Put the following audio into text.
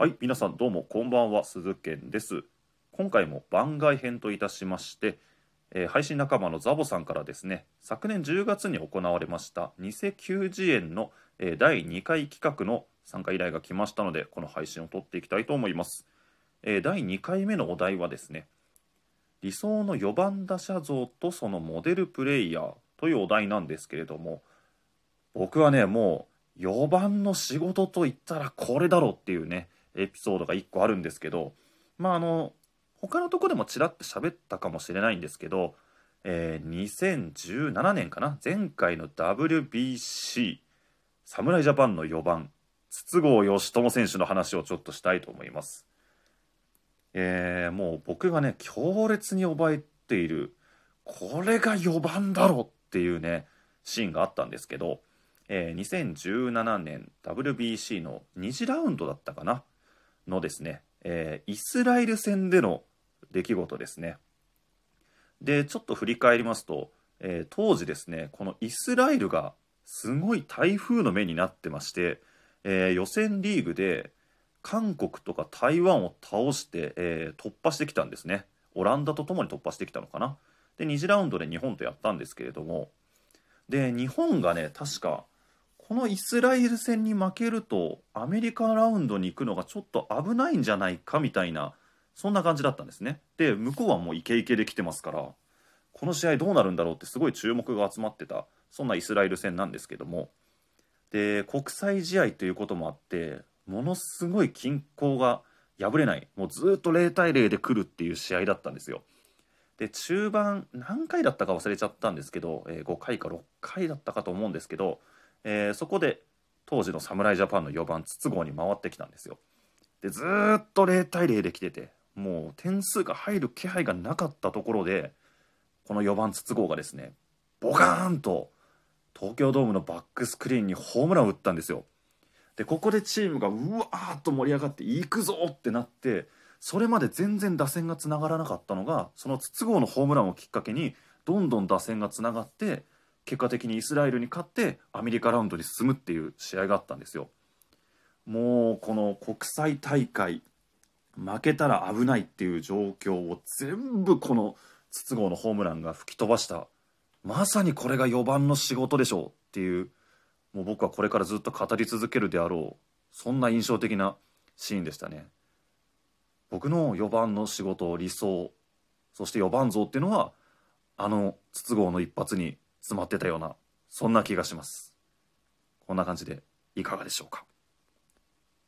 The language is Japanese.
はい、皆さんどうもこんばんは、鈴健です。今回も番外編といたしまして、えー配信仲間のザボさんからですね、昨年10月に行われました偽球児園の、えー第2回企画の参加依頼が来ましたので、この配信を撮っていきたいと思います。えー第2回目のお題はですね、理想の4番打者像とそのモデルプレイヤーというお題なんですけれども、僕はね、もう4番の仕事といったらこれだろうっていうね、エピソードが1個あるんですけど、まああの、他のとこでもちらっと喋ったかもしれないんですけど、えー2017年かな？前回の WBC 侍ジャパンの4番筒香嘉智選手の話をちょっとしたいと思います。えーもう僕がね強烈に覚えているこれが4番だろっていうねシーンがあったんですけど、えー2017年 WBC の2次ラウンドだったかな？のですね、えーイスラエル戦での出来事ですね。でちょっと振り返りますと、えー当時ですねこのイスラエルがすごい台風の目になってまして、えー予選リーグで韓国とか台湾を倒して、えー突破してきたんですねオランダとともに突破してきたのかなで2次ラウンドで日本とやったんですけれどもで日本がね確かこのイスラエル戦に負けるとアメリカラウンドに行くのがちょっと危ないんじゃないかみたいなそんな感じだったんですね。で向こうはもうイケイケで来てますからこの試合どうなるんだろうってすごい注目が集まってたそんなイスラエル戦なんですけども。で国際試合ということもあってものすごい均衡が破れない。もうずっと0対0で来るっていう試合だったんですよ。で中盤何回だったか忘れちゃったんですけど、えー5回か6回だったかと思うんですけど、えーそこで当時の侍ジャパンの4番筒香に回ってきたんですよ。でずっと0対0で来ててもう点数が入る気配がなかったところでこの4番筒香がですねボカーンと東京ドームのバックスクリーンにホームランを打ったんですよ。でここでチームがうわーっと盛り上がって行くぞってなってそれまで全然打線がつながらなかったのがその筒香のホームランをきっかけにどんどん打線がつながって結果的にイスラエルに勝ってアメリカラウンドに進むっていう試合があったんですよ。もうこの国際大会負けたら危ないっていう状況を全部この筒香のホームランが吹き飛ばした。まさにこれが4番の仕事でしょうっていう。もう僕はこれからずっと語り続けるであろう。そんな印象的なシーンでしたね。僕の4番の仕事理想そして4番像っていうのはあの筒香の一発に詰まってたようなそんな気がします。こんな感じでいかがでしょうか。